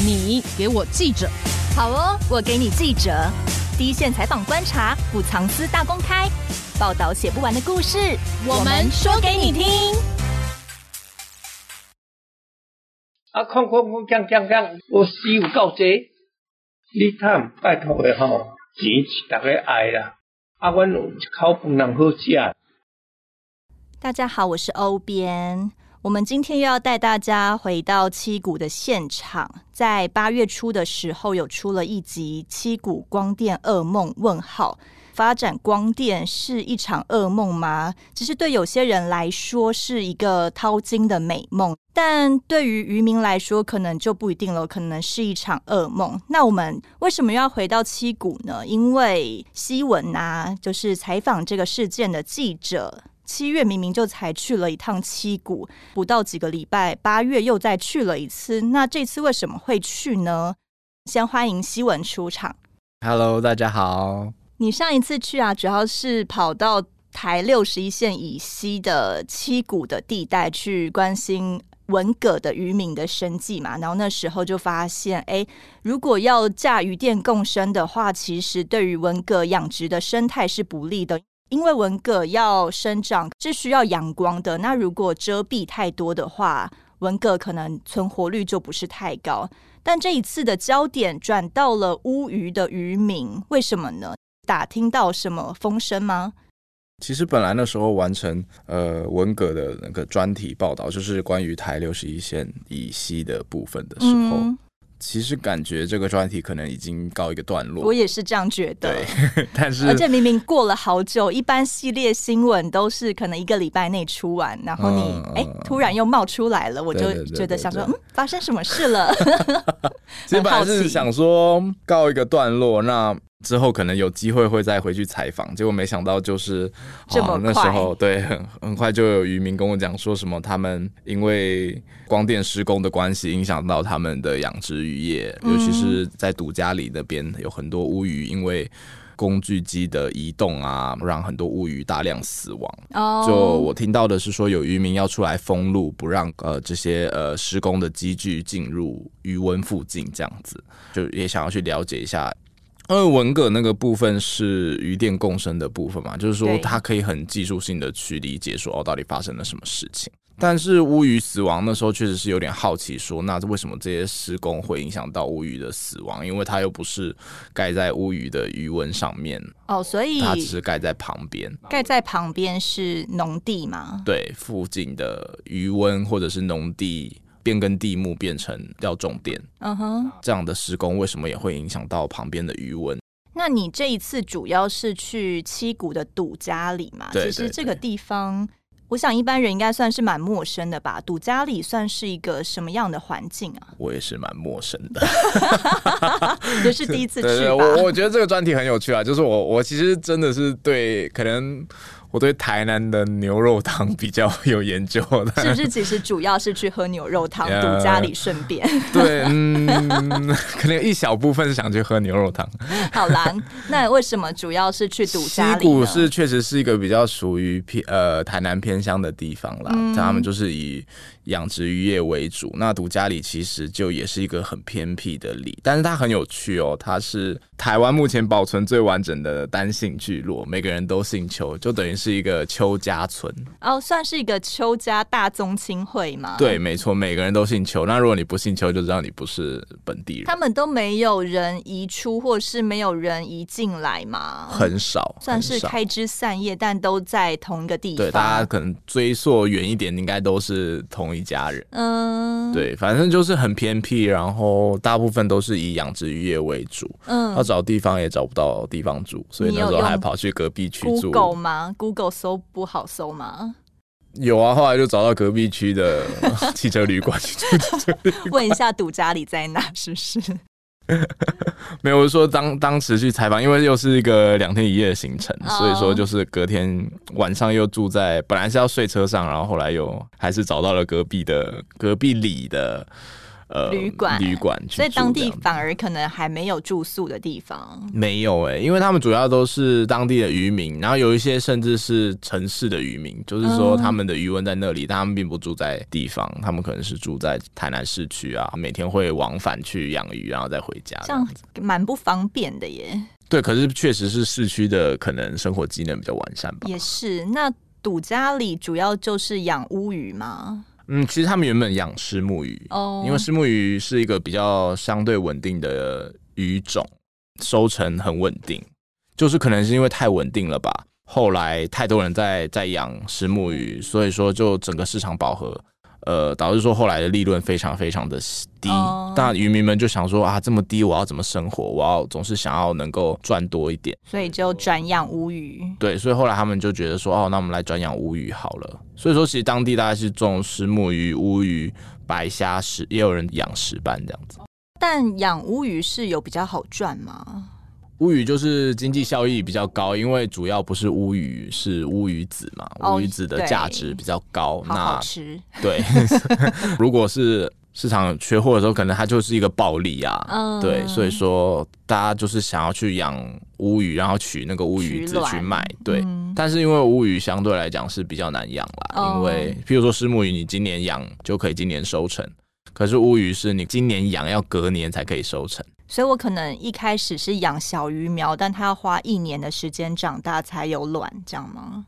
你给我记者。好哦，我给你记者。第一线采访观察，不藏私大公开，报道写不完的故事，我们说给你听。啊，哐哐哐，锵锵锵，我死有够济，你贪拜托的吼，钱是大家爱啦。啊，阮有一口饭能好食。大家好，我是欧编。我们今天又要带大家回到七股的现场，在八月初的时候，有出了一集《七股光电噩梦》问号，发展光电是一场噩梦吗？其实对有些人来说是一个淘金的美梦，但对于渔民来说，可能就不一定了，可能是一场噩梦。那我们为什么要回到七股呢？因为西文啊，就是采访这个事件的记者。七月明明就才去了一趟七股，不到几个礼拜，八月又再去了一次。那这次为什么会去呢？先欢迎希文出场。Hello，大家好。你上一次去啊，主要是跑到台六十一线以西的七股的地带去关心文革的渔民的生计嘛。然后那时候就发现，哎，如果要架渔电共生的话，其实对于文革养殖的生态是不利的。因为文蛤要生长是需要阳光的，那如果遮蔽太多的话，文蛤可能存活率就不是太高。但这一次的焦点转到了乌鱼的渔民，为什么呢？打听到什么风声吗？其实本来那时候完成呃文革的那个专题报道，就是关于台六十一线以西的部分的时候。嗯其实感觉这个专题可能已经告一个段落，我也是这样觉得。对，但是而且明明过了好久，一般系列新闻都是可能一个礼拜内出完，然后你哎、突然又冒出来了，我就觉得想说，嗯，发生什么事了？其实本来是想说告一个段落，那。之后可能有机会会再回去采访，结果没想到就是这么快。那时候对，很很快就有渔民跟我讲说什么，他们因为光电施工的关系，影响到他们的养殖渔业，尤其是在独家里那边有很多乌鱼，因为工具机的移动啊，让很多乌鱼大量死亡。哦，就我听到的是说，有渔民要出来封路，不让呃这些呃施工的机具进入渔温附近，这样子，就也想要去了解一下。因为文革那个部分是鱼电共生的部分嘛，就是说它可以很技术性的去理解说哦，到底发生了什么事情。但是乌鱼死亡那时候确实是有点好奇，说那为什么这些施工会影响到乌鱼的死亡？因为它又不是盖在乌鱼的鱼温上面哦，所以它只是盖在旁边。盖在旁边是农地吗？对，附近的鱼温或者是农地。变更地目变成要种电，嗯哼，这样的施工为什么也会影响到旁边的余温？那你这一次主要是去七股的杜家里嘛？对对对。其实这个地方，我想一般人应该算是蛮陌生的吧？杜家里算是一个什么样的环境啊？我也是蛮陌生的，也是第一次去我我觉得这个专题很有趣啊，就是我我其实真的是对可能。我对台南的牛肉汤比较有研究的，是不是？其实主要是去喝牛肉汤，堵家里顺便。对，嗯，可能有一小部分是想去喝牛肉汤。好啦，那为什么主要是去堵家里？确实是一个比较属于偏呃台南偏乡的地方啦，嗯、他们就是以养殖渔业为主。那独家里其实就也是一个很偏僻的里，但是它很有趣哦，它是台湾目前保存最完整的单姓聚落，每个人都姓邱，就等于。是一个邱家村哦，算是一个邱家大宗亲会吗？对，没错，每个人都姓邱。那如果你不姓邱，就知道你不是本地人。他们都没有人移出，或是没有人移进来吗？很少，算是开枝散叶，但都在同一个地方。对，大家可能追溯远一点，应该都是同一家人。嗯，对，反正就是很偏僻，然后大部分都是以养殖渔业为主。嗯，要找地方也找不到地方住，所以那时候还跑去隔壁区住。Google 吗？Google 搜不好搜吗？有啊，后来就找到隔壁区的 汽车旅馆去住。问一下赌家里在哪？是不是？没有，我说当当时去采访，因为又是一个两天一夜的行程所以说就是隔天晚上又住在，本来是要睡车上，然后后来又还是找到了隔壁的隔壁里的呃旅馆旅馆，所以当地反而可能还没有住宿的地方。没有哎、欸，因为他们主要都是当地的渔民，然后有一些甚至是城市的渔民，就是说他们的渔翁在那里，但他们并不住在地方，他们可能是住在台南市区啊，每天会往返去养鱼，然后再回家，这样蛮不方便的耶。对，可是确实是市区的可能生活机能比较完善吧。也是，那赌家里主要就是养乌鱼吗？嗯，其实他们原本养石目鱼哦，因为石目鱼是一个比较相对稳定的鱼种，收成很稳定，就是可能是因为太稳定了吧。后来太多人在在养石目鱼，所以说就整个市场饱和。呃，导致说后来的利润非常非常的低，但、oh. 渔民们就想说啊，这么低，我要怎么生活？我要总是想要能够赚多一点，所以就转养乌鱼。对，所以后来他们就觉得说，哦，那我们来转养乌鱼好了。所以说，其实当地大概是种石目鱼、乌鱼、白虾石，也有人养石斑这样子。但养乌鱼是有比较好赚吗？乌鱼就是经济效益比较高，因为主要不是乌鱼，是乌鱼子嘛。乌鱼子的价值比较高，那好好吃。对，如果是市场缺货的时候，可能它就是一个暴利啊。嗯，对，所以说大家就是想要去养乌鱼，然后取那个乌鱼子去卖。对，嗯、但是因为乌鱼相对来讲是比较难养啦，嗯、因为譬如说石目鱼，你今年养就可以今年收成，可是乌鱼是你今年养要隔年才可以收成。所以我可能一开始是养小鱼苗，但它要花一年的时间长大才有卵，这样吗？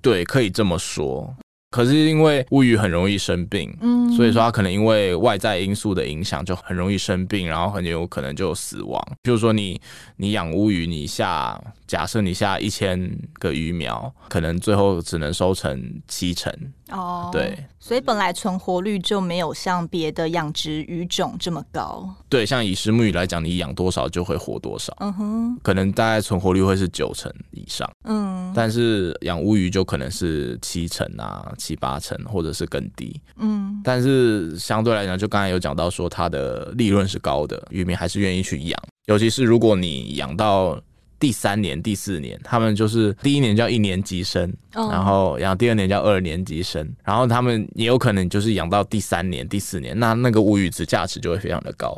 对，可以这么说。可是因为乌鱼很容易生病，嗯，所以说它可能因为外在因素的影响，就很容易生病，然后很有可能就死亡。譬如说你你养乌鱼，你下假设你下一千个鱼苗，可能最后只能收成七成。哦，对，所以本来存活率就没有像别的养殖鱼种这么高。对，像以石目鱼来讲，你养多少就会活多少。嗯哼，可能大概存活率会是九成以上。嗯，但是养乌鱼就可能是七成啊。七八成，或者是更低，嗯，但是相对来讲，就刚才有讲到说，它的利润是高的，渔民还是愿意去养。尤其是如果你养到第三年、第四年，他们就是第一年叫一年级生，哦、然后养第二年叫二年级生，然后他们也有可能就是养到第三年、第四年，那那个乌鱼子价值就会非常的高。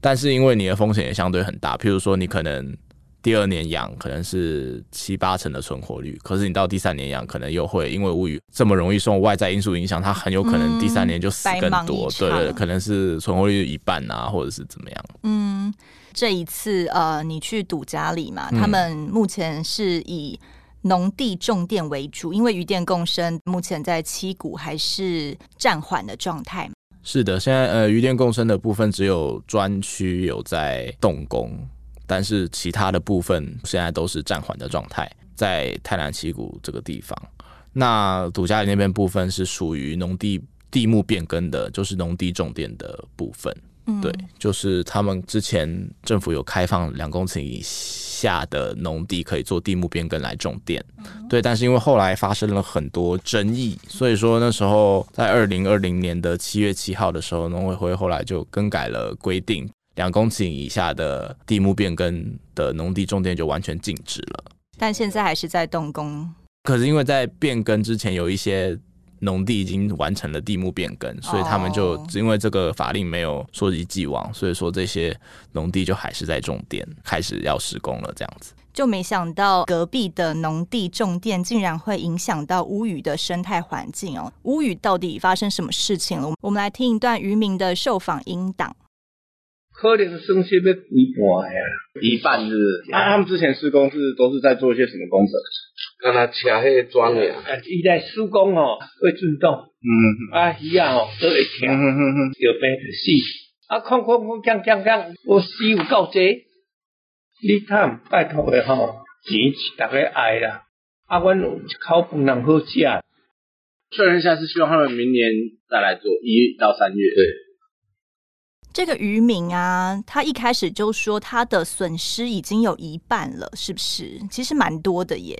但是因为你的风险也相对很大，譬如说你可能。第二年养可能是七八成的存活率，可是你到第三年养，可能又会因为乌鱼这么容易受外在因素影响，它很有可能第三年就死更多。嗯、对对，可能是存活率一半啊，或者是怎么样。嗯，这一次呃，你去赌家里嘛，他们目前是以农地种电为主，因为渔电共生目前在七股还是暂缓的状态。是的，现在呃，渔电共生的部分只有专区有在动工。但是其他的部分现在都是暂缓的状态，在泰南七股这个地方。那赌家里那边部分是属于农地地目变更的，就是农地种电的部分。嗯、对，就是他们之前政府有开放两公顷以下的农地可以做地目变更来种电。嗯、对，但是因为后来发生了很多争议，所以说那时候在二零二零年的七月七号的时候，农委会后来就更改了规定。两公顷以下的地目变更的农地种电就完全禁止了，但现在还是在动工。可是因为在变更之前，有一些农地已经完成了地目变更，所以他们就因为这个法令没有溯及既往，所以说这些农地就还是在种电，开始要施工了。这样子就没想到隔壁的农地种电竟然会影响到乌鱼的生态环境哦。乌鱼到底发生什么事情了？我们来听一段渔民的受访音档。可能剩下要一半呀，一半是。啊，他们之前施工是都是在做一些什么工程？刚才车迄个桩呀。啊，伊在施工哦，会震动。嗯。啊，鱼啊哦，都会跳。嗯嗯嗯。有病就死。啊，空空空，锵锵锵，我死有够济。你看，拜托的吼，钱是大家爱啦。啊，阮有一口饭能好食。确认一下，是希望他们明年再来做，一到三月。对。这个渔民啊，他一开始就说他的损失已经有一半了，是不是？其实蛮多的耶。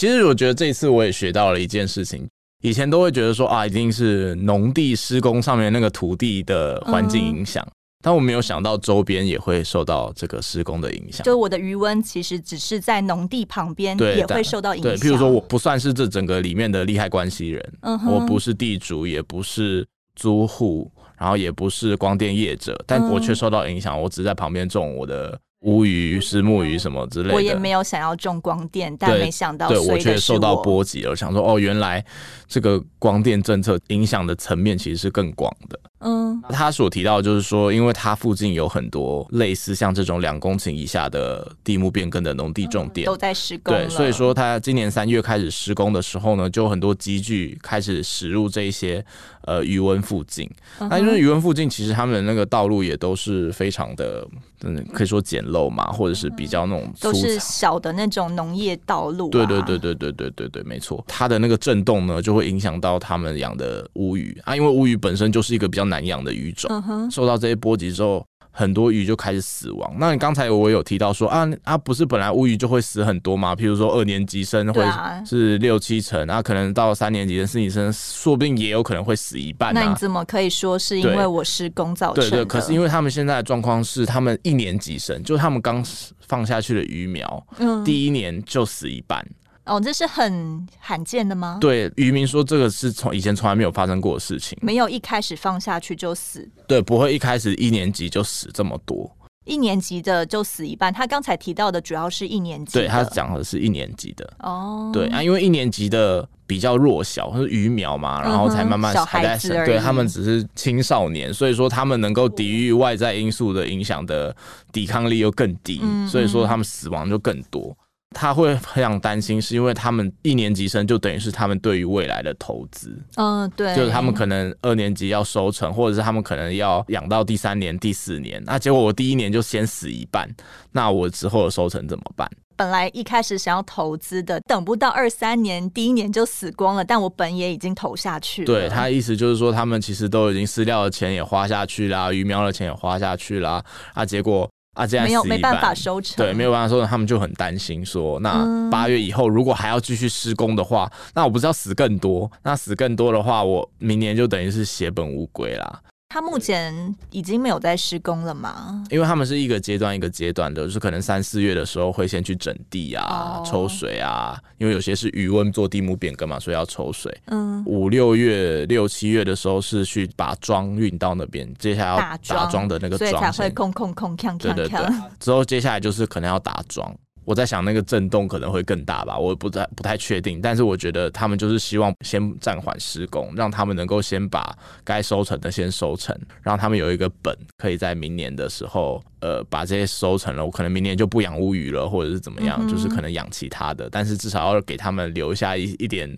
其实我觉得这一次我也学到了一件事情，以前都会觉得说啊，一定是农地施工上面那个土地的环境影响，嗯、但我没有想到周边也会受到这个施工的影响。就我的余温其实只是在农地旁边，也会受到影响。对，譬如说我不算是这整个里面的利害关系人，嗯，我不是地主，也不是租户。然后也不是光电业者，但我却受到影响。我只在旁边种我的乌鱼、石目鱼什么之类的。我也没有想要种光电，但没想到对，我却受到波及了。我想说，哦，原来这个光电政策影响的层面其实是更广的。嗯，他所提到的就是说，因为他附近有很多类似像这种两公顷以下的地目变更的农地种电、嗯、都在施工。对，所以说他今年三月开始施工的时候呢，就很多机具开始驶入这一些呃渔温附近。那、嗯、因为渔温附近其实他们的那个道路也都是非常的，嗯，可以说简陋嘛，或者是比较那种都是小的那种农业道路、啊。对对对对对对对对，没错。它的那个震动呢，就会影响到他们养的乌鱼啊，因为乌鱼本身就是一个比较难养的鱼种。嗯、受到这些波及之后，很多鱼就开始死亡。那你刚才我有提到说啊啊，不是本来乌鱼就会死很多吗？譬如说二年级生会是六七成，啊，可能到三年级生、四年级生，说不定也有可能会死一半，啊。那你怎么可以说是因为我施工造成的？对，对对，可是因为他们现在的状况是，他们一年级生，就是他们刚放下去的鱼苗，嗯，第一年就死一半。哦，这是很罕见的吗？对，渔民说这个是从以前从来没有发生过的事情，没有一开始放下去就死。对，不会一开始一年级就死这么多，一年级的就死一半。他刚才提到的主要是一年级，对，他讲的是一年级的。哦，对啊，因为一年级的比较弱小，是鱼苗嘛，然后才慢慢还在生，对，他们只是青少年，所以说他们能够抵御外在因素的影响的抵抗力又更低，嗯嗯，所以说他们死亡就更多。他会非常担心，是因为他们一年级生就等于是他们对于未来的投资。嗯，对，就是他们可能二年级要收成，或者是他们可能要养到第三年、第四年，那结果我第一年就先死一半，那我之后的收成怎么办？本来一开始想要投资的，等不到二三年，第一年就死光了，但我本也已经投下去了。对，他的意思就是说，他们其实都已经饲料的钱也花下去啦，鱼苗的钱也花下去啦，啊，结果。啊，这样没有没办法收成，对，没有办法收成，他们就很担心说，那八月以后如果还要继续施工的话，嗯，那我不是要死更多？那死更多的话，我明年就等于是血本无归啦。他目前已经没有在施工了吗？因为他们是一个阶段一个阶段的，就是可能三四月的时候会先去整地啊、oh. 抽水啊，因为有些是余温做地目变更嘛，所以要抽水。嗯，五六月、六七月的时候是去把桩运到那边，接下来要打桩的那个桩，所以才会空空空锵锵锵。对对对，之后接下来就是可能要打桩。我在想那个震动可能会更大吧，我不太不太确定，但是我觉得他们就是希望先暂缓施工，让他们能够先把该收成的先收成，让他们有一个本，可以在明年的时候，呃，把这些收成了，我可能明年就不养乌鱼了，或者是怎么样，嗯、就是可能养其他的，但是至少要给他们留下一一点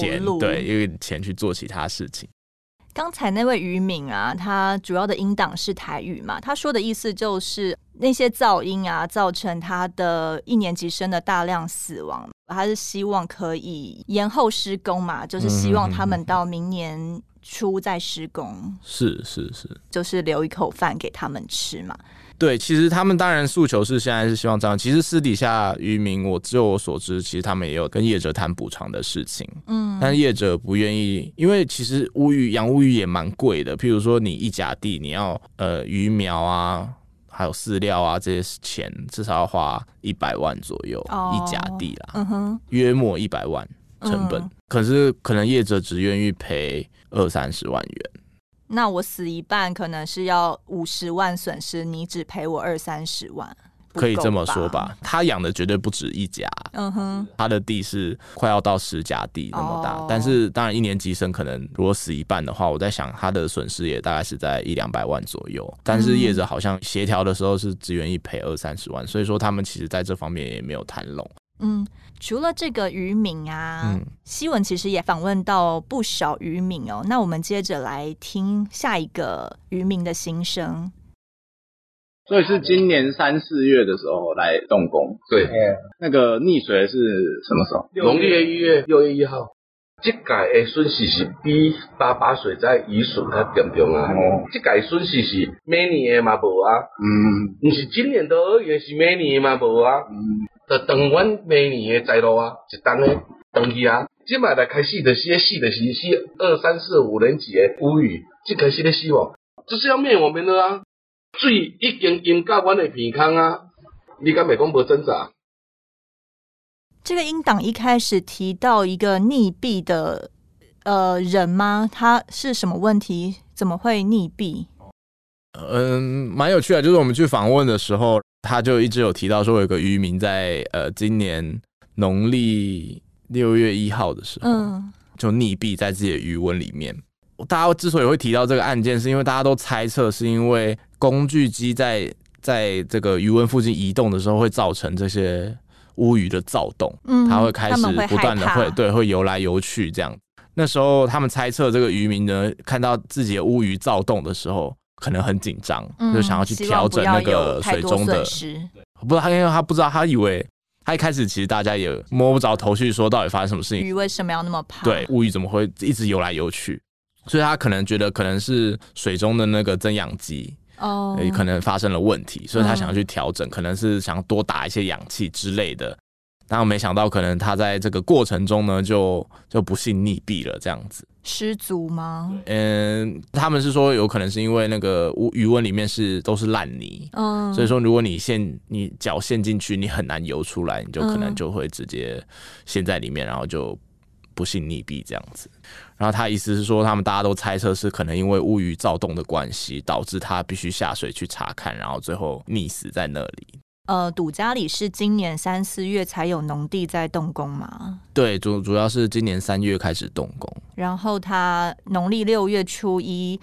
钱，对，因为钱去做其他事情。刚才那位渔民啊，他主要的音档是台语嘛，他说的意思就是那些噪音啊，造成他的一年级生的大量死亡，他是希望可以延后施工嘛，就是希望他们到明年初再施工，是是是，就是留一口饭给他们吃嘛。对，其实他们当然诉求是现在是希望这样。其实私底下渔民，我就我所知，其实他们也有跟业者谈补偿的事情。嗯，但是业者不愿意，因为其实乌鱼养乌鱼也蛮贵的。譬如说，你一甲地你要呃鱼苗啊，还有饲料啊这些钱，至少要花一百万左右，哦，一甲地啦。嗯哼，约莫一百万成本，嗯，可是可能业者只愿意赔二三十万元。那我死一半，可能是要五十万损失，你只赔我二三十万，可以这么说吧？他养的绝对不止一家，嗯哼，他的地是快要到十家地那么大，哦，但是当然一年级生可能如果死一半的话，我在想他的损失也大概是在一两百万左右，但是业者好像协调的时候是只愿意赔二三十万，所以说他们其实在这方面也没有谈拢。嗯，除了这个渔民啊，嗯，希文其实也访问到不少渔民哦。那我们接着来听下一个渔民的心声。所以是今年三四月的时候来动工，对，那个溺水是什么时候？农历一月六月一号。这届的损失是比八八水灾雨损较严重啊！哦，这届损失是每年的嘛无啊，嗯，不是今年的而已，是每年的嘛无啊，嗯，就当阮每年的财路啊，一当诶当去啊，即摆来开始就是死的是死二三四五年级的乌鱼，即开始咧死亡，这是要灭我们的啊！水已经淹到阮的鼻孔啊，你敢袂讲无挣扎？这个英党一开始提到一个溺毙的呃人吗？他是什么问题？怎么会溺毙？嗯，蛮有趣的，就是我们去访问的时候，他就一直有提到说，有个渔民在呃今年农历六月一号的时候，嗯，就溺毙在自己的鱼塭里面。大家之所以会提到这个案件，是因为大家都猜测，是因为工具机在在这个鱼塭附近移动的时候，会造成这些乌鱼的躁动，嗯，它会开始不断的会对会游来游去这样。那时候他们猜测这个渔民呢，看到自己的乌鱼躁动的时候。可能很紧张，嗯、就想要去调整那个水中的。不知道他，因为他不知道，他以为他一开始其实大家也摸不着头绪，说到底发生什么事情。鱼为什么要那么怕？对，乌鱼怎么会一直游来游去？所以他可能觉得可能是水中的那个增氧机哦，可能发生了问题，所以他想要去调整，嗯、可能是想多打一些氧气之类的。但我没想到，可能他在这个过程中呢，就就不幸溺毙了，这样子。失足吗？嗯，他们是说有可能是因为那个鱼塭里面是都是烂泥，嗯，所以说如果你陷你脚陷进去，你很难游出来，你就可能就会直接陷在里面，然后就不幸溺毙这样子。然后他意思是说，他们大家都猜测是可能因为乌鱼躁动的关系，导致他必须下水去查看，然后最后溺死在那里。呃，赌家里是今年三四月才有农地在动工吗？对，主主要是今年三月开始动工，然后他农历六月初一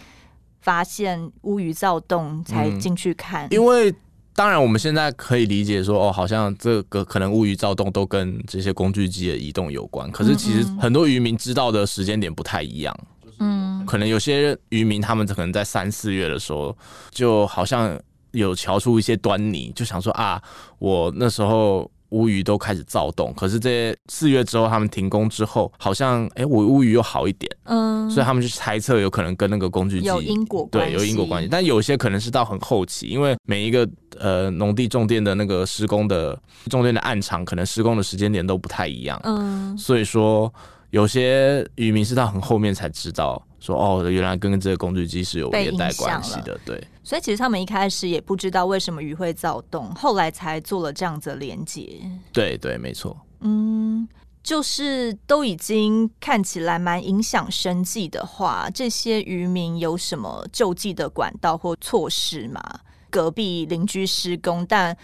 发现乌鱼躁动，才进去看。嗯，因为当然我们现在可以理解说，哦，好像这个可能乌鱼躁动都跟这些工具机的移动有关。可是其实很多渔民知道的时间点不太一样。嗯，可能有些渔民他们可能在三四月的时候，就好像。有瞧出一些端倪，就想说啊，我那时候乌鱼都开始躁动，可是这些四月之后他们停工之后，好像哎、欸，我乌鱼又好一点，嗯，所以他们就猜测有可能跟那个工具机有因果关系，对，有因果关系。但有些可能是到很后期，因为每一个呃农地种电的那个施工的种电的暗场，可能施工的时间点都不太一样，嗯，所以说有些渔民是到很后面才知道。说哦，原来跟这个工具机是有连带关系的，对。所以其实他们一开始也不知道为什么鱼会躁动，后来才做了这样子的连接。对对，没错。嗯，就是都已经看起来蛮影响生计的话，这些渔民有什么救济的管道或措施吗？隔壁邻居施工，但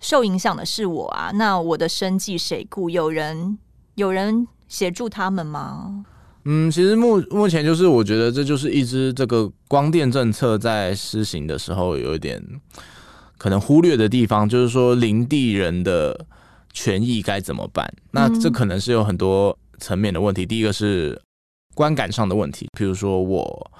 受影响的是我啊，那我的生计谁顾？有人有人协助他们吗？嗯，其实目目前就是我觉得这就是一支这个光电政策在施行的时候有一点可能忽略的地方，就是说林地人的权益该怎么办？那这可能是有很多层面的问题。第一个是观感上的问题，比如说我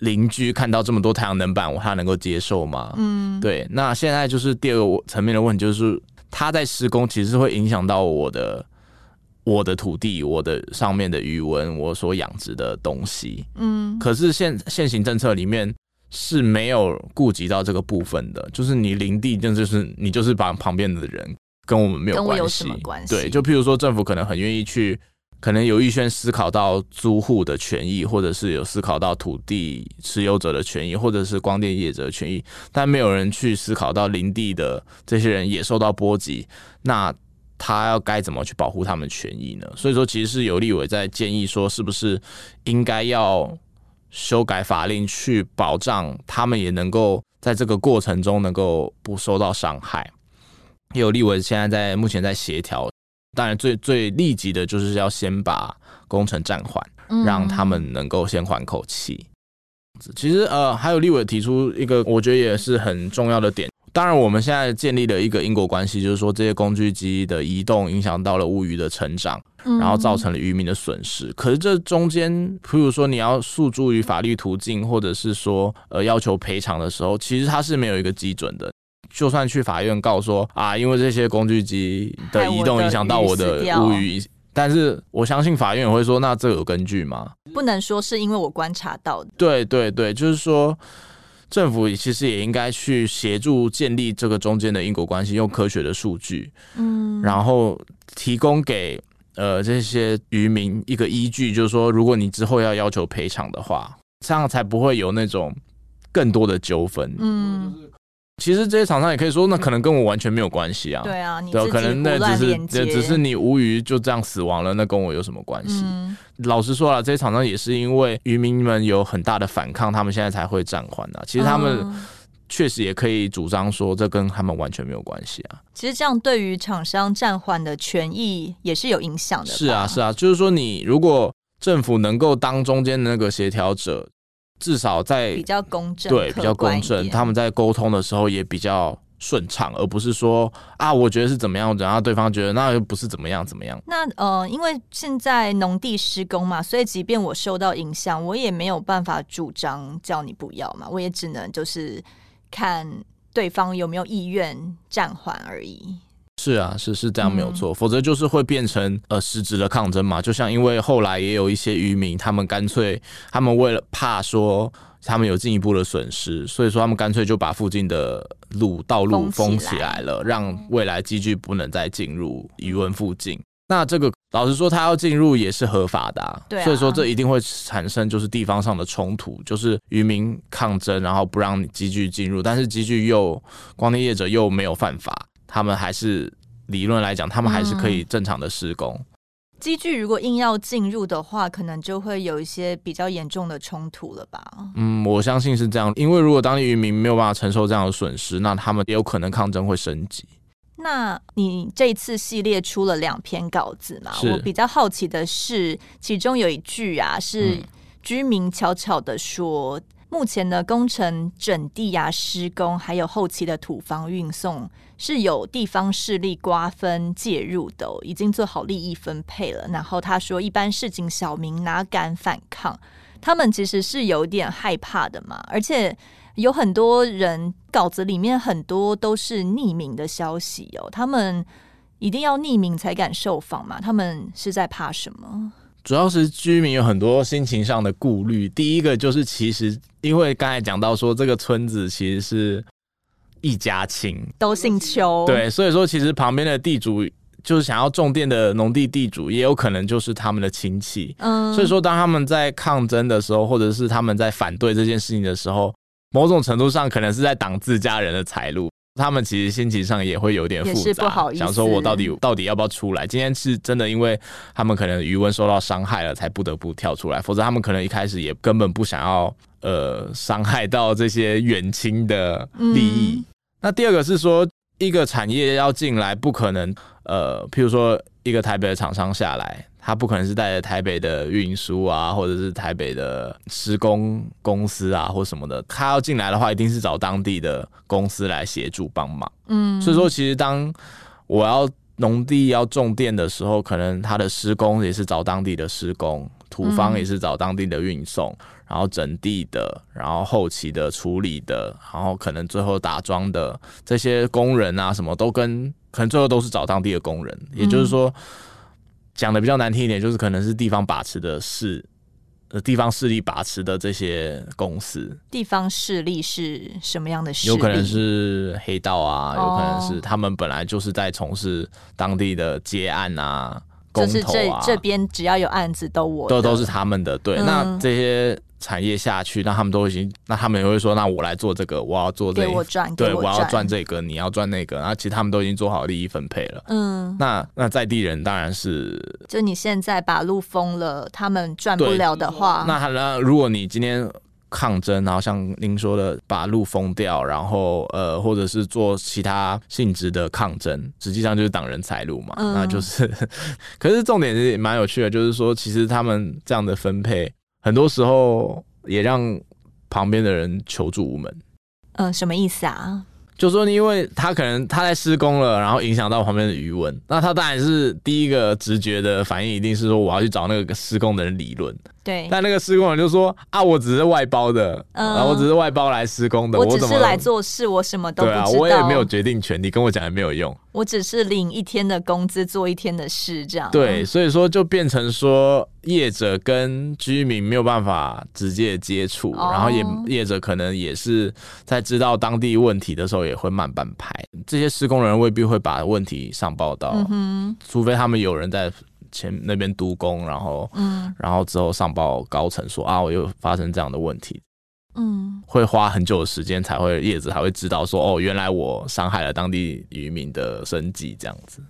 邻居看到这么多太阳能板，我他能够接受吗？嗯，对。那现在就是第二个层面的问题，就是他在施工其实是会影响到我的。我的土地，我的上面的余文，我所养殖的东西，嗯，可是现现行政策里面是没有顾及到这个部分的，就是你林地，就就是你就是把旁边的人跟我们没有关系，对，就譬如说政府可能很愿意去，可能有预先思考到租户的权益，或者是有思考到土地持有者的权益，或者是光电业者的权益，但没有人去思考到林地的这些人也受到波及，那。他要该怎么去保护他们权益呢？所以说，其实是有立委在建议说，是不是应该要修改法令，去保障他们也能够在这个过程中能够不受到伤害。也有立委现在在目前在协调，当然最最立即的就是要先把工程暂缓，让他们能够先缓口气。其实呃，还有立委提出一个我觉得也是很重要的点。当然，我们现在建立了一个因果关系，就是说这些工具机的移动影响到了乌鱼的成长，然后造成了渔民的损失。可是这中间，譬如说你要诉诸于法律途径，或者是说呃要求赔偿的时候，其实它是没有一个基准的。就算去法院告说啊，因为这些工具机的移动影响到我的乌鱼，但是我相信法院也会说，那这有根据吗？不能说是因为我观察到的。对对对，就是说。政府其实也应该去协助建立这个中间的因果关系，用科学的数据，嗯，然后提供给呃这些渔民一个依据，就是说，如果你之后要要求赔偿的话，这样才不会有那种更多的纠纷。嗯，其实这些厂商也可以说，那可能跟我完全没有关系啊。对啊，对，可能那只是那只是你无鱼就这样死亡了，那跟我有什么关系？嗯、老实说了，这些厂商也是因为渔民们有很大的反抗，他们现在才会暂缓的。其实他们确实也可以主张说，这跟他们完全没有关系啊。其实这样对于厂商暂缓的权益也是有影响的。是啊，是啊，就是说你如果政府能够当中间的那个协调者。至少在比较公正，对，比较公正，他们在沟通的时候也比较顺畅，而不是说啊，我觉得是怎么样，然后对方觉得那又不是怎么样怎么样。那呃，因为现在农地施工嘛，所以即便我受到影响，我也没有办法主张叫你不要嘛，我也只能就是看对方有没有意愿暂缓而已。是啊，是是这样没有错，嗯、否则就是会变成呃实质的抗争嘛。就像因为后来也有一些渔民，他们干脆他们为了怕说他们有进一步的损失，所以说他们干脆就把附近的路道路封起来了，让未来机具不能再进入渔文附近。那这个老实说，他要进入也是合法的、啊，对啊、所以说这一定会产生就是地方上的冲突，就是渔民抗争，然后不让机具进入，但是机具又光电业者又没有犯法。他们还是理论来讲，他们还是可以正常的施工。机具如果硬要进入的话，可能就会有一些比较严重的冲突了吧？嗯，我相信是这样，因为如果当地渔民没有办法承受这样的损失，那他们也有可能抗争会升级。那你这次系列出了两篇稿子嘛？我比较好奇的是，其中有一句啊，是居民悄悄的说。目前的工程整地啊、施工，还有后期的土方运送，是有地方势力瓜分介入的，已经做好利益分配了。然后他说，一般市井小民哪敢反抗？他们其实是有点害怕的嘛。而且有很多人稿子里面很多都是匿名的消息哦，他们一定要匿名才敢受访嘛？他们是在怕什么？主要是居民有很多心情上的顾虑。第一个就是，其实因为刚才讲到说，这个村子其实是一家亲，都姓邱，对，所以说其实旁边的地主就是想要种电的农地地主，也有可能就是他们的亲戚。嗯，所以说当他们在抗争的时候，或者是他们在反对这件事情的时候，某种程度上可能是在挡自家人的财路。他们其实心情上也会有点复杂，想说我到底到底要不要出来？今天是真的，因为他们可能余温受到伤害了，才不得不跳出来，否则他们可能一开始也根本不想要呃伤害到这些远亲的利益。嗯、那第二个是说，一个产业要进来，不可能呃，譬如说一个台北的厂商下来。他不可能是带着台北的运输啊，或者是台北的施工公司啊，或什么的。他要进来的话，一定是找当地的公司来协助帮忙。嗯，所以说，其实当我要农地要种电的时候，可能他的施工也是找当地的施工，土方也是找当地的运送，然后整地的，然后后期的处理的，然后可能最后打桩的这些工人啊，什么都跟可能最后都是找当地的工人。也就是说。讲的比较难听一点，就是可能是地方把持的势，呃，地方势力把持的这些公司。地方势力是什么样的势力？有可能是黑道啊，有可能是他们本来就是在从事当地的接案啊、就是这这边只要有案子都我都都是他们的。对，嗯、那这些。产业下去，那他们都已经，那他们也会说，那我来做这个，我要做这个，给我赚，对，我，我要赚这个，你要赚那个，然后其实他们都已经做好利益分配了。嗯，那那在地人当然是，就你现在把路封了，他们赚不了的话，那那如果你今天抗争，然后像您说的把路封掉，然后呃，或者是做其他性质的抗争，实际上就是挡人财路嘛，嗯、那就是，可是重点是蛮有趣的，就是说其实他们这样的分配。很多时候也让旁边的人求助无门。嗯，什么意思啊？就说因为他可能他在施工了，然后影响到旁边的余温，那他当然是第一个直觉的反应，一定是说我要去找那个施工的人理论。对，但那个施工人就说啊，我只是外包的，嗯，我只是外包来施工的，我只是来做事，我什么都不知道。对啊，我也没有决定权，你跟我讲也没有用。我只是领一天的工资，做一天的事，这样。对，所以说就变成说业者跟居民没有办法直接接触，哦、然后也业者可能也是在知道当地问题的时候也会慢半拍。这些施工人未必会把问题上报到，嗯、除非他们有人在。前那边督工，然后，嗯，然后之后上报高层说啊，我又发生这样的问题。嗯，会花很久的时间才会叶子才会知道说，哦，原来我伤害了当地渔民的生计这样子。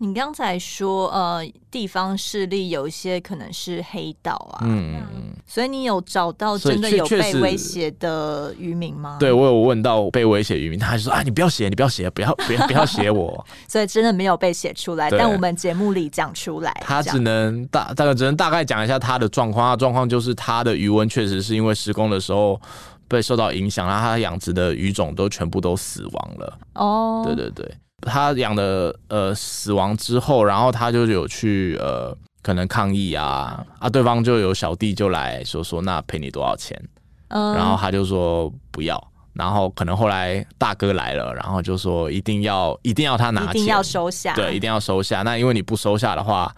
你刚才说，呃，地方势力有一些可能是黑道啊，嗯嗯，所以你有找到真的有被威胁的渔民吗？对，我有问到被威胁渔民，他就说啊，你不要写，你不要写，不要不要不要写我。所以真的没有被写出来，但我们节目里讲出来，他只能大大概只能大概讲一下他的状况，他的状况就是他的余温确实是因为施工的时候被受到影响，然后他养殖的鱼种都全部都死亡了。哦，对对对。他养的呃死亡之后，然后他就有去呃可能抗议啊啊，对方就有小弟就来说说，那赔你多少钱？嗯，然后他就说不要，然后可能后来大哥来了，然后就说一定要一定要他拿钱，一定要收下，对，一定要收下。那因为你不收下的话，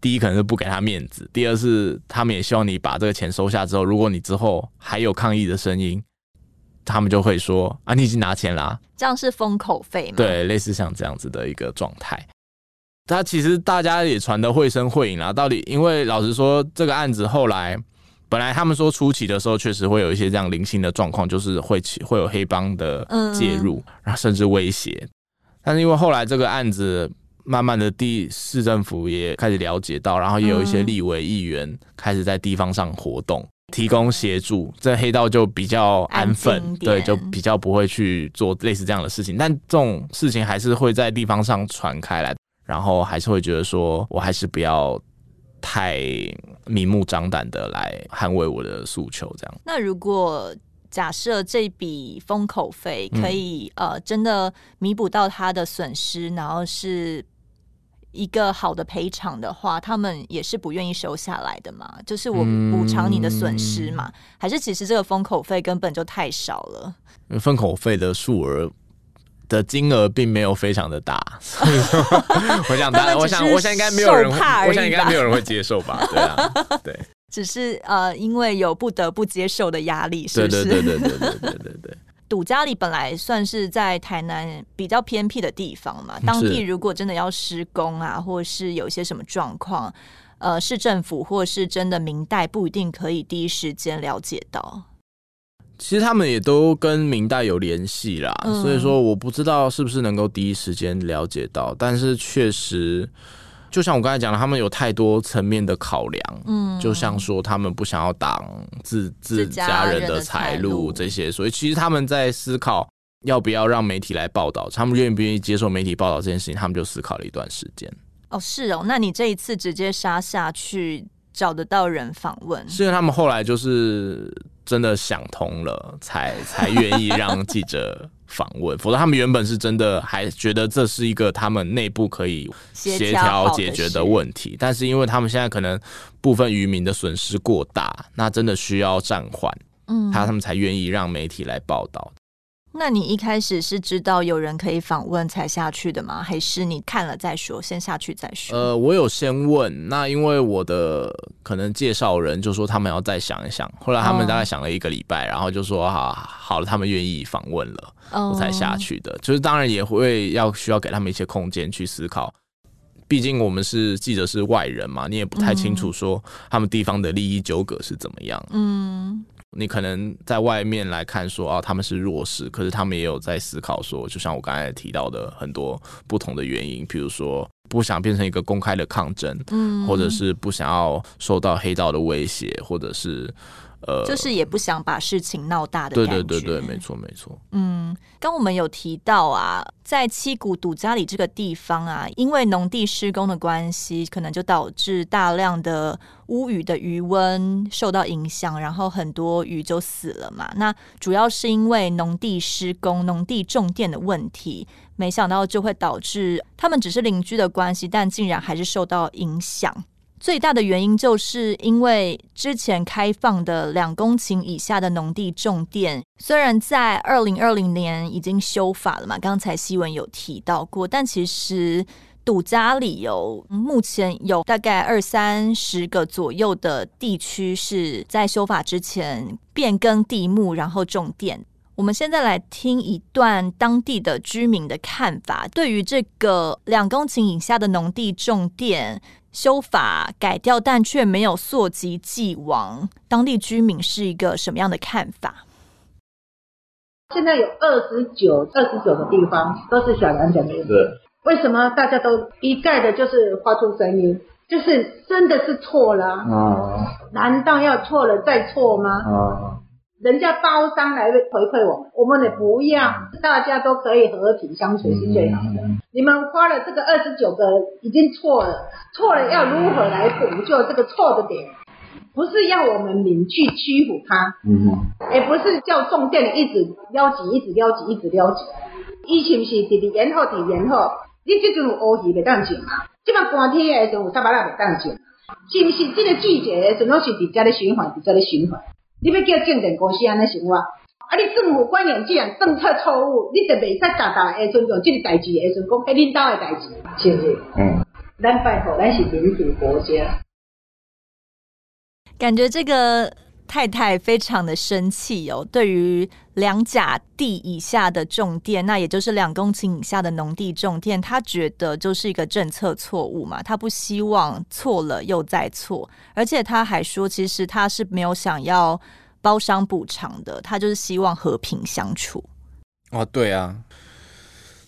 第一可能是不给他面子，第二是他们也希望你把这个钱收下之后，如果你之后还有抗议的声音。他们就会说啊，你已经拿钱了，这样是封口费吗？对，类似像这样子的一个状态。他其实大家也传的绘声绘影啦。到底，因为老实说，这个案子后来本来他们说初期的时候，确实会有一些这样零星的状况，就是会起会有黑帮的介入，然后甚至威胁。但是因为后来这个案子慢慢的地市政府也开始了解到，然后也有一些立委议员开始在地方上活动。提供协助，这黑道就比较安分，对，就比较不会去做类似这样的事情。但这种事情还是会在地方上传开来，然后还是会觉得说，我还是不要太明目张胆的来捍卫我的诉求。这样。那如果假设这笔封口费可以、嗯、呃真的弥补到他的损失，然后是。一个好的赔偿的话，他们也是不愿意收下来的嘛？就是我补偿你的损失嘛？嗯、还是其实这个封口费根本就太少了？封口费的数额的金额并没有非常的大，所以说我想，我想，我想应该没有人，我想应该没有人会接受吧？对啊，对，只是呃，因为有不得不接受的压力，是不是？对对对对对对对对对。笃家里本来算是在台南比较偏僻的地方嘛，当地如果真的要施工啊，或是有一些什么状况，呃，市政府或是真的明代不一定可以第一时间了解到。其实他们也都跟明代有联系啦，嗯，所以说我不知道是不是能够第一时间了解到，但是确实。就像我刚才讲的，他们有太多层面的考量，嗯，就像说他们不想要挡自自家人的财路这些，所以其实他们在思考要不要让媒体来报道，他们愿不愿意接受媒体报道这件事情，他们就思考了一段时间。哦，是哦，那你这一次直接杀下去找得到人访问，是因为他们后来就是真的想通了，才才愿意让记者。访问，否则他们原本是真的还觉得这是一个他们内部可以协调解决的问题，但是因为他们现在可能部分渔民的损失过大，那真的需要暂缓，嗯，他他们才愿意让媒体来报道。那你一开始是知道有人可以访问才下去的吗？还是你看了再说，先下去再说？呃，我有先问，那因为我的可能介绍人就说他们要再想一想，后来他们大概想了一个礼拜，然后就说好，好了，他们愿意访问了，我才下去的。就是当然也会要需要给他们一些空间去思考，毕竟我们是记者，是外人嘛，你也不太清楚说他们地方的利益纠葛是怎么样。嗯。你可能在外面来看说啊，他们是弱势，可是他们也有在思考说，就像我刚才提到的很多不同的原因，比如说不想变成一个公开的抗争，嗯，或者是不想要受到黑道的威胁，或者是。呃，就是也不想把事情闹大的感觉。对对对对，没错没错。嗯，刚我们有提到啊，在七股堵家里这个地方啊，因为农地施工的关系，可能就导致大量的乌鱼的余温受到影响，然后很多鱼就死了嘛。那主要是因为农地施工、农地种电的问题，没想到就会导致他们只是邻居的关系，但竟然还是受到影响。最大的原因就是因为之前开放的两公顷以下的农地种电，虽然在二零二零年已经修法了嘛，刚才希文有提到过，但其实赌家里有目前有大概二三十个左右的地区是在修法之前变更地目，然后种电。我们现在来听一段当地的居民的看法，对于这个两公顷以下的农地种电。修法改掉，但却没有溯及既往，当地居民是一个什么样的看法？现在有二十九、二十九个地方都是小阳讲的意思。为什么大家都一概的就是发出声音？就是真的是错了啊？哦、难道要错了再错吗？哦人家包商来回馈我们，我们也不要，大家都可以和平相处是最好的。你们花了这个二十九个已经错了，错了要如何来补救这个错的点？不是要我们民去屈服他，也不是叫重电一直撩挤，一直撩挤，一直撩挤。以前是直直延后，直延后，你这种有乌鱼袂当种嘛？这么寒天的时候，有沙巴拉袂当种，是不是这个季节的时候是直接的循环，直接的循环？你要叫证券公司安尼想哇？啊，你政府官员既然政策错误，你就袂使大大下尊重即个代志，下尊讲迄领导的代志，是毋是？嗯，咱拜托，咱是民主国家。感觉这个太太非常的生气哦。对于两甲地以下的种电，那也就是两公顷以下的农地种电，他觉得就是一个政策错误嘛，他不希望错了又再错，而且他还说，其实他是没有想要包商补偿的，他就是希望和平相处。哦，对啊，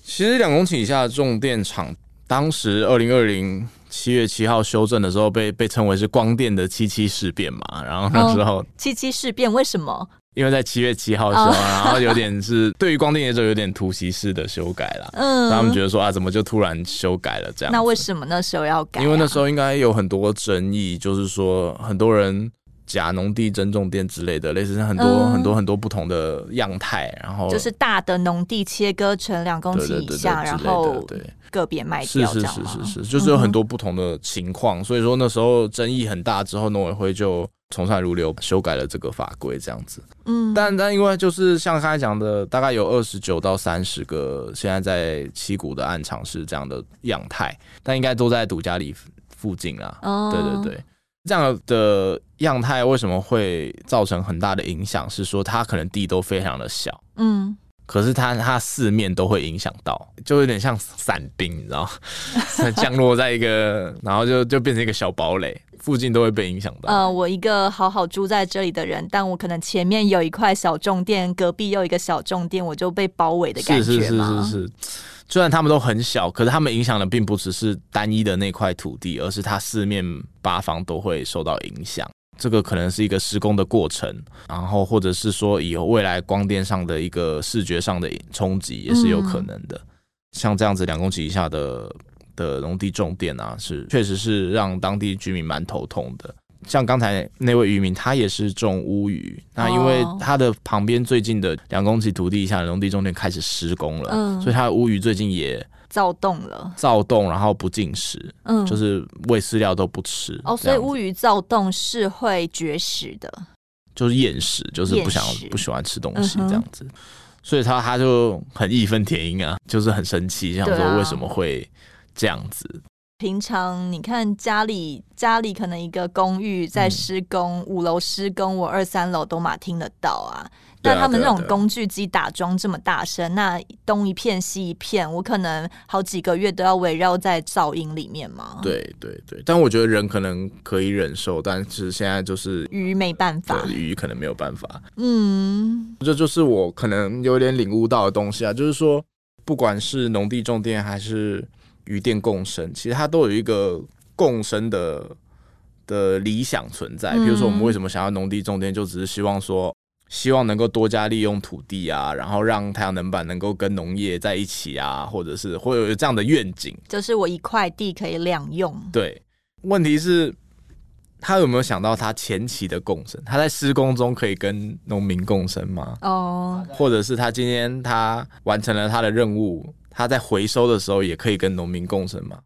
其实两公顷以下的种电厂，当时二零二零。七月七号修正的时候被，被被称为是光电的七七事变嘛，然后那时候、哦、七七事变为什么？因为在七月七号的时候，哦、然后有点是对于光电业者有点突袭式的修改了，嗯，他们觉得说啊，怎么就突然修改了这样？那为什么那时候要改、啊？因为那时候应该有很多争议，就是说很多人。假农地增种店之类的，类似很多、嗯、很多很多不同的样态，然后就是大的农地切割成两公顷以下，然后对个别卖掉，是是是是是，就是有很多不同的情况，嗯、所以说那时候争议很大，之后农委会就从善如流修改了这个法规，这样子。嗯，但但因为就是像刚才讲的，大概有二十九到三十个现在在七股的暗场是这样的样态，但应该都在独家里附近啊。哦，对对对。这样的样态为什么会造成很大的影响？是说它可能地都非常的小，嗯，可是它它四面都会影响到，就有点像伞兵，你知道吗？降落在一个，然后就就变成一个小堡垒，附近都会被影响到。呃，我一个好好住在这里的人，但我可能前面有一块小重店，隔壁又一个小重店，我就被包围的感觉。是是是是是。虽然他们都很小，可是他们影响的并不只是单一的那块土地，而是它四面八方都会受到影响。这个可能是一个施工的过程，然后或者是说以后未来光电上的一个视觉上的冲击也是有可能的。嗯、像这样子两公顷以下的的农地种电啊，是确实是让当地居民蛮头痛的。像刚才那位渔民，他也是种乌鱼，那因为他的旁边最近的两公顷土地以下的农地中间开始施工了，嗯，所以他的乌鱼最近也躁动了，躁动，然后不进食，嗯，就是喂饲料都不吃。哦，所以乌鱼躁动是会绝食的，就是厌食，就是不想不喜欢吃东西这样子，所以他他就很义愤填膺啊，就是很生气，想说为什么会这样子。平常你看家里家里可能一个公寓在施工，嗯、五楼施工，我二三楼都嘛听得到啊。那他们那种工具机打桩这么大声，那东一片西一片，我可能好几个月都要围绕在噪音里面嘛。对对对，但我觉得人可能可以忍受，但是现在就是鱼没办法，鱼可能没有办法。嗯，这就是我可能有点领悟到的东西啊，就是说，不管是农地种电还是。渔电共生，其实它都有一个共生的的理想存在。比如说，我们为什么想要农地种电，就只是希望说，希望能够多加利用土地啊，然后让太阳能板能够跟农业在一起啊，或者是会有这样的愿景。就是我一块地可以两用。对，问题是，他有没有想到他前期的共生？他在施工中可以跟农民共生吗？哦，或者是他今天他完成了他的任务？他在回收的时候也可以跟农民共生吗？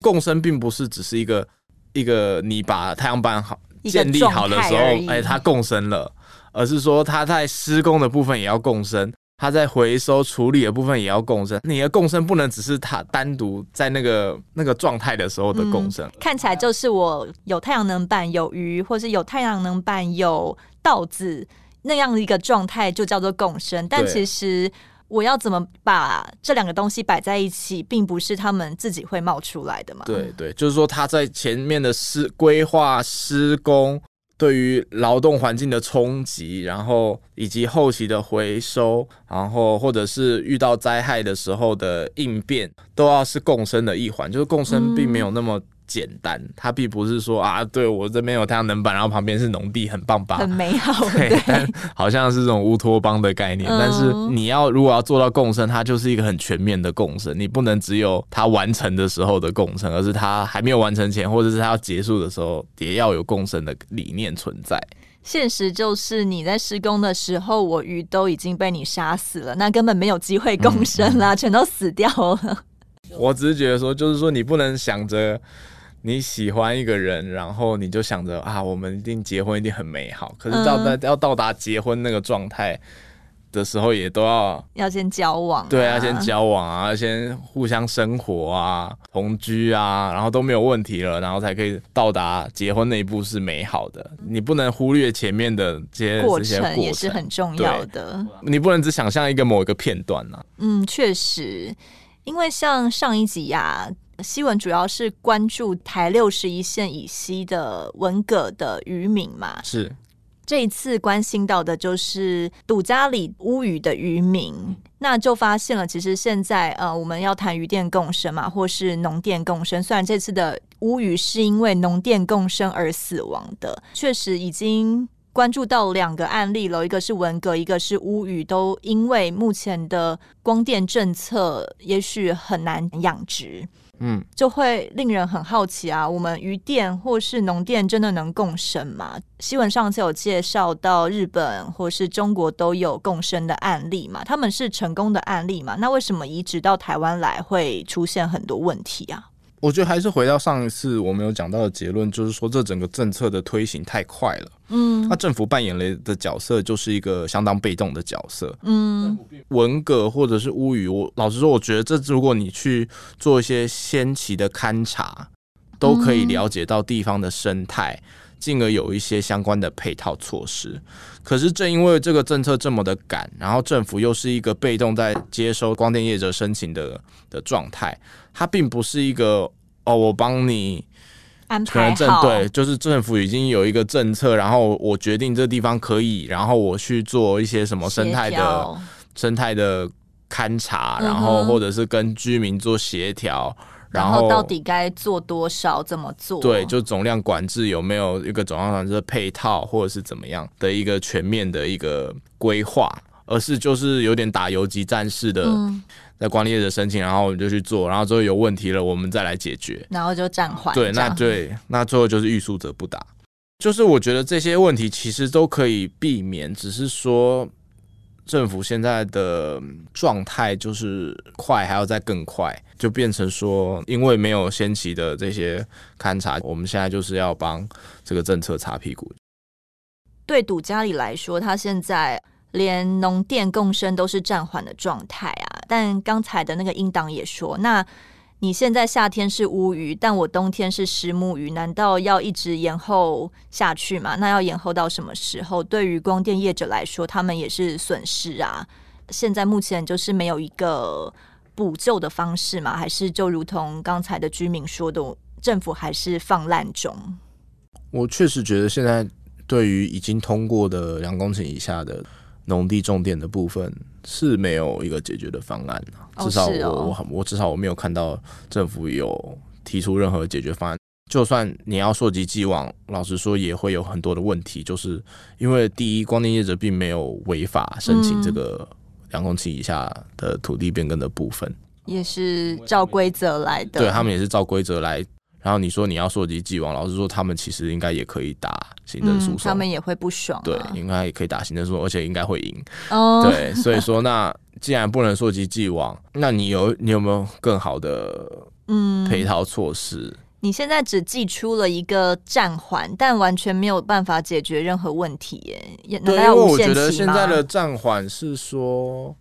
共生并不是只是一个一个你把太阳板好建立好的时候，哎，它共生了，而是说它在施工的部分也要共生，它在回收处理的部分也要共生。你的共生不能只是它单独在那个那个状态的时候的共生。嗯，看起来就是我有太阳能板有鱼，或是有太阳能板有稻子那样的一个状态就叫做共生，但其实。我要怎么把这两个东西摆在一起，并不是他们自己会冒出来的嘛？对对，就是说他在前面的施规划施工，对于劳动环境的冲击，然后以及后期的回收，然后或者是遇到灾害的时候的应变，都要是共生的一环。就是共生并没有那么。简单，它并不是说啊，对我这边有太阳能板，然后旁边是农地，很棒吧？很美好，对。好像是这种乌托邦的概念。嗯、但是你要如果要做到共生，它就是一个很全面的共生。你不能只有它完成的时候的共生，而是它还没有完成前，或者是它要结束的时候，也要有共生的理念存在。现实就是你在施工的时候，我鱼都已经被你杀死了，那根本没有机会共生啦，嗯、全都死掉了。我只是觉得说，就是说你不能想着。你喜欢一个人，然后你就想着啊，我们一定结婚，一定很美好。可是到达、嗯、要到达结婚那个状态的时候，也都要要先交往、啊，对，要先交往啊，要先互相生活啊，同居啊，然后都没有问题了，然后才可以到达结婚那一步是美好的。你不能忽略前面的这些过这些过程，也是很重要的。你不能只想象一个某一个片段呐、啊。嗯，确实，因为像上一集呀、啊。希文主要是关注台六十一线以西的文革的渔民嘛，是。这一次关心到的就是杜家里乌鱼的渔民，那就发现了，其实现在呃，我们要谈渔电共生嘛，或是农电共生，虽然这次的乌鱼是因为农电共生而死亡的，确实已经。关注到两个案例了，一个是文革，一个是乌鱼，都因为目前的光电政策，也许很难养殖，嗯，就会令人很好奇啊。我们鱼店或是农店真的能共生吗？新闻上次有介绍到日本或是中国都有共生的案例嘛，他们是成功的案例嘛？那为什么移植到台湾来会出现很多问题啊？我觉得还是回到上一次我们有讲到的结论，就是说这整个政策的推行太快了。嗯，那政府扮演了的角色就是一个相当被动的角色。嗯，文革或者是乌鱼，我老实说，我觉得这如果你去做一些先期的勘察，都可以了解到地方的生态，进而有一些相关的配套措施。可是正因为这个政策这么的赶，然后政府又是一个被动在接收光电业者申请的的状态。它并不是一个哦，我帮你安排好，对，就是政府已经有一个政策，然后我决定这地方可以，然后我去做一些什么生态的生态的勘察，然后或者是跟居民做协调，嗯、然后到底该做多少，怎么做？对，就总量管制有没有一个总量管制的配套，或者是怎么样的一个全面的一个规划，而是就是有点打游击战式的。嗯在管理业者申请，然后我们就去做，然后最后有问题了，我们再来解决，然后就暂缓。对，那对，那最后就是欲速则不达。就是我觉得这些问题其实都可以避免，只是说政府现在的状态就是快，还要再更快，就变成说，因为没有先期的这些勘察，我们现在就是要帮这个政策擦屁股。对赌家里来说，他现在。连农电共生都是暂缓的状态啊！但刚才的那个英党也说，那你现在夏天是乌鱼，但我冬天是虱目鱼，难道要一直延后下去吗？那要延后到什么时候？对于光电业者来说，他们也是损失啊！现在目前就是没有一个补救的方式嘛？还是就如同刚才的居民说的，政府还是放烂中？我确实觉得现在对于已经通过的两公顷以下的。农地重点的部分是没有一个解决的方案，至少我、哦哦、我我至少我没有看到政府有提出任何解决方案。就算你要溯及既往，老实说也会有很多的问题，就是因为第一，光电业者并没有违法申请这个两公顷以下的土地变更的部分，也是照规则来的。对，他们也是照规则来。然后你说你要溯及既往，老实说，他们其实应该也可以打行政诉讼，他们也会不爽、啊。对，应该也可以打行政诉讼，而且应该会赢。哦，对，所以说，那既然不能溯及既往，那你有你有没有更好的嗯配套措施、嗯？你现在只寄出了一个暂缓，但完全没有办法解决任何问题耶。对，因为我觉得现在的暂缓是说。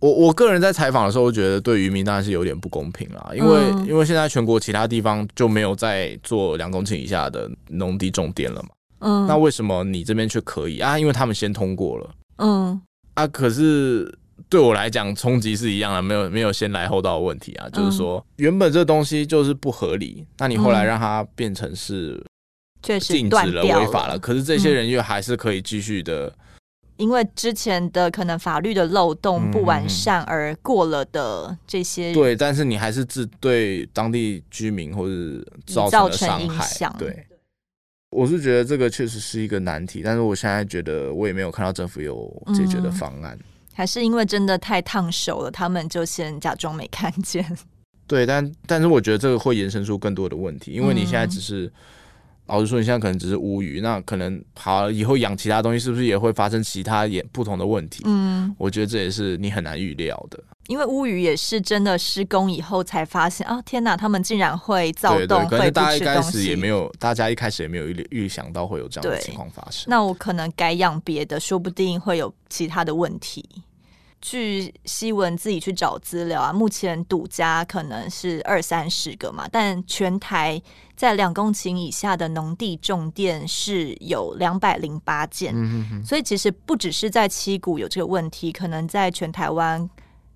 我我个人在采访的时候，我觉得对渔民当然是有点不公平啦，因为、嗯、因为现在全国其他地方就没有在做两公顷以下的农地种电了嘛，嗯，那为什么你这边却可以啊？因为他们先通过了，嗯，啊，可是对我来讲冲击是一样的，没有没有先来后到的问题啊。嗯、就是说，原本这东西就是不合理，那你后来让它变成是确实禁止了、违法了，可是这些人又还是可以继续的。因为之前的可能法律的漏洞不完善而过了的这些，对，但是你还是自对当地居民或者造成了伤害。对，我是觉得这个确实是一个难题，但是我现在觉得我也没有看到政府有解决的方案，还是因为真的太烫手了，他们就先假装没看见。对，但但是我觉得这个会延伸出更多的问题，因为你现在只是。老实说，你现在可能只是乌鱼，那可能好以后养其他东西，是不是也会发生其他也不同的问题？嗯，我觉得这也是你很难预料的。因为乌鱼也是真的施工以后才发现啊！天哪，他们竟然会躁动，对对，可是大家一开始也没有，大家一开始也没有预预想到会有这样的情况发生。那我可能改养别的，说不定会有其他的问题。据西文自己去找资料啊，目前赌家可能是二三十个嘛，但全台在两公顷以下的农地种电是有两百零八件，嗯、哼哼，所以其实不只是在七股有这个问题，可能在全台湾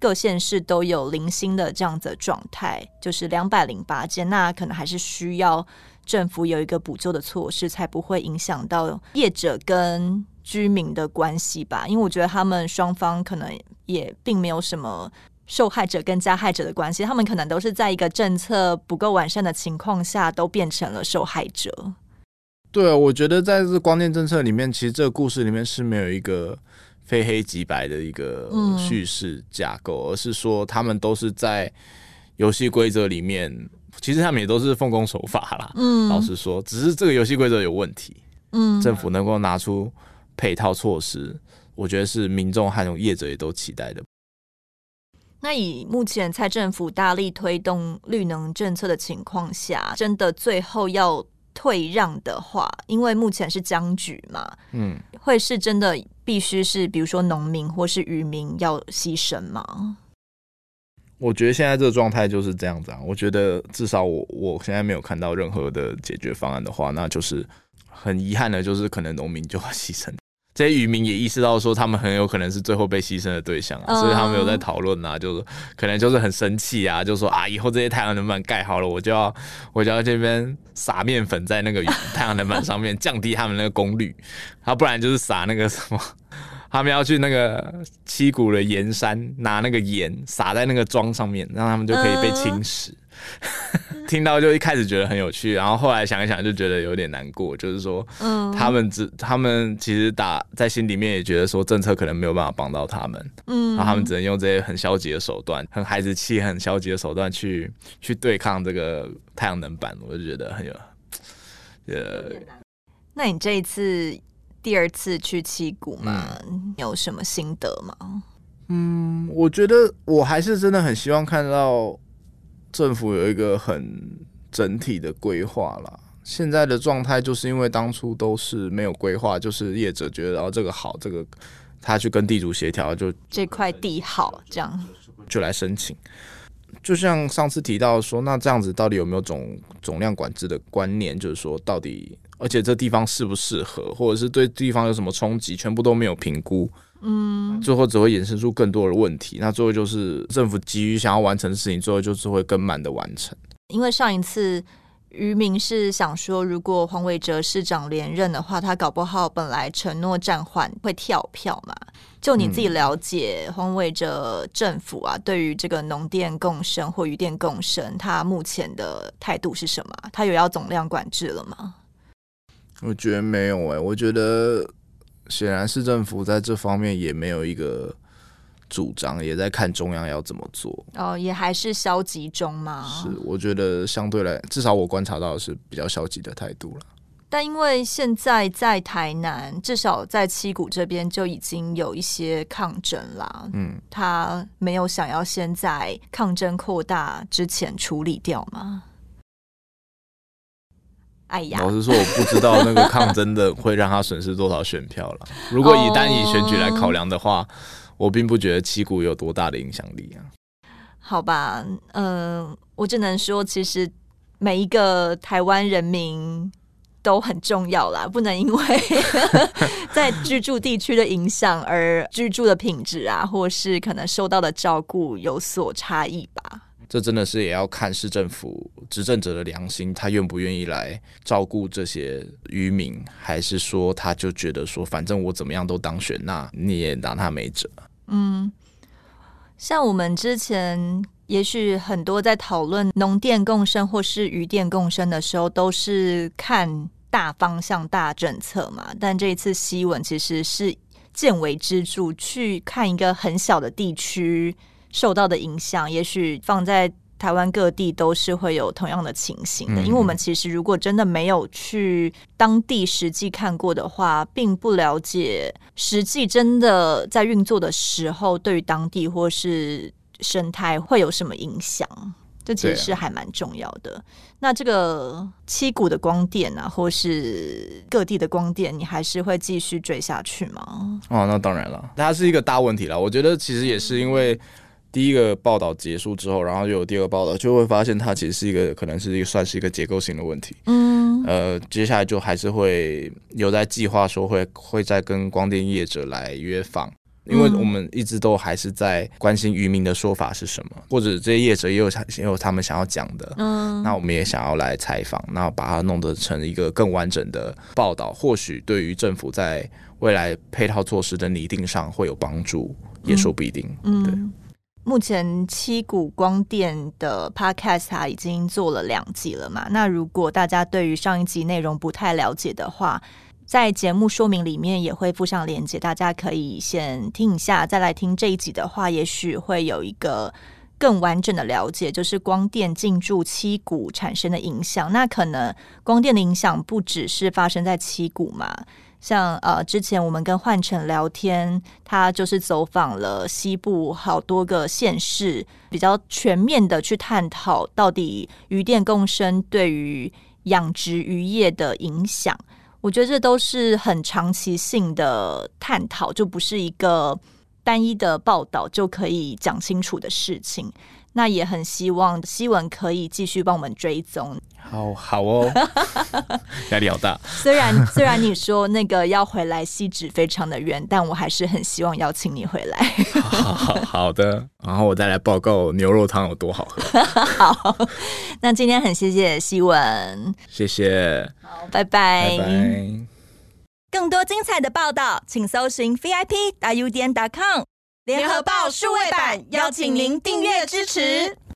各县市都有零星的这样子的状态，就是两百零八件，那可能还是需要政府有一个补救的措施，才不会影响到业者跟居民的关系吧，因为我觉得他们双方可能。也并没有什么受害者跟加害者的关系，他们可能都是在一个政策不够完善的情况下，都变成了受害者。对啊，我觉得在这光电政策里面，其实这个故事里面是没有一个非黑即白的一个叙事架构，嗯、而是说他们都是在游戏规则里面，其实他们也都是奉公守法啦。嗯，老实说，只是这个游戏规则有问题。嗯，政府能够拿出配套措施。我觉得是民众还有业者也都期待的。那以目前蔡政府大力推动绿能政策的情况下，真的最后要退让的话，因为目前是僵局嘛，嗯，会是真的必须是比如说农民或是渔民要牺牲吗？我觉得现在这个状态就是这样子啊。我觉得至少我我现在没有看到任何的解决方案的话，那就是很遗憾的，就是可能农民就要牺牲。这些渔民也意识到说，他们很有可能是最后被牺牲的对象啊，所以他们有在讨论啊，就是可能就是很生气啊，就说啊，以后这些太阳能板盖好了，我就要我就要这边撒面粉在那个太阳能板上面，降低他们那个功率，啊，不然就是撒那个什么。他们要去那个七股的盐山拿那个盐撒在那个桩上面，让他们就可以被侵蚀。嗯、听到就一开始觉得很有趣，然后后来想一想就觉得有点难过。就是说，嗯，他们只他们其实打在心里面也觉得说政策可能没有办法帮到他们，嗯，然后他们只能用这些很消极的手段，很孩子气、很消极的手段去去对抗这个太阳能板。我就觉得很有，呃，那你这一次？第二次去七股嘛，嗯、有什么心得吗？嗯，我觉得我还是真的很希望看到政府有一个很整体的规划啦。现在的状态就是因为当初都是没有规划，就是业者觉得然后这个好，这个他去跟地主协调，就这块地好，这样就来申请。就像上次提到说，那这样子到底有没有总总量管制的观念？就是说，到底而且这地方适不适合，或者是对地方有什么冲击，全部都没有评估，嗯，最后只会衍生出更多的问题。那最后就是政府急于想要完成的事情，最后就是会更慢的完成。因为上一次。渔民是想说，如果黄伟哲市长连任的话，他搞不好本来承诺暂缓会跳票嘛？就你自己了解，黄伟哲政府啊，对于这个农电共生或渔电共生，他目前的态度是什么？他有要总量管制了吗？我觉得没有哎、欸，我觉得显然市政府在这方面也没有一个。主张也在看中央要怎么做哦，也还是消极中嘛。是，我觉得相对来，至少我观察到的是比较消极的态度了。但因为现在在台南，至少在七股这边就已经有一些抗争啦。嗯，他没有想要先在抗争扩大之前处理掉吗？哎呀，老实说，我不知道那个抗争的会让他损失多少选票了。如果以单以选举来考量的话。哦我并不觉得七股有多大的影响力啊。好吧，嗯、呃，我只能说，其实每一个台湾人民都很重要啦，不能因为 在居住地区的影响而居住的品质啊，或是可能受到的照顾有所差异吧。这真的是也要看市政府执政者的良心，他愿不愿意来照顾这些渔民，还是说他就觉得说，反正我怎么样都当选，那你也拿他没辙。嗯，像我们之前，也许很多在讨论农电共生或是渔电共生的时候，都是看大方向、大政策嘛。但这一次西文其实是见微知著，去看一个很小的地区受到的影响，也许放在台湾各地都是会有同样的情形的。因为我们其实如果真的没有去当地实际看过的话，并不了解实际真的在运作的时候，对于当地或是。生态会有什么影响？这其实是还蛮重要的。啊、那这个七股的光电啊，或是各地的光电，你还是会继续追下去吗？哦，那当然了，它是一个大问题了。我觉得其实也是因为第一个报道结束之后，然后又有第二个报道，就会发现它其实是一个可能是一个算是一个结构性的问题。嗯，呃，接下来就还是会有在计划说会会再跟光电业者来约访。因为我们一直都还是在关心渔民的说法是什么，或者这些业者也有也有他们想要讲的，嗯，那我们也想要来采访，那把它弄得成一个更完整的报道，或许对于政府在未来配套措施的拟定上会有帮助，也说不一定。嗯，对。目前七股光电的 Podcast 已经做了两集了嘛，那如果大家对于上一集内容不太了解的话，在节目说明里面也会附上连接，大家可以先听一下，再来听这一集的话，也许会有一个更完整的了解，就是光电进驻七股产生的影响。那可能光电的影响不只是发生在七股嘛，像呃之前我们跟焕城聊天，他就是走访了西部好多个县市，比较全面的去探讨到底渔电共生对于养殖渔业的影响。我觉得这都是很长期性的探讨，就不是一个单一的报道就可以讲清楚的事情。那也很希望希文可以继续帮我们追踪。好好哦，压力好大。虽然虽然你说那个要回来汐止非常的远，但我还是很希望邀请你回来。好，好，好的，然后我再来报告牛肉汤有多好喝。好，那今天很谢谢希文，谢谢，好，拜拜，拜拜。更多精彩的报道，请搜寻 VIP 大 U 点 com 联合报数位版，邀请您订阅支持。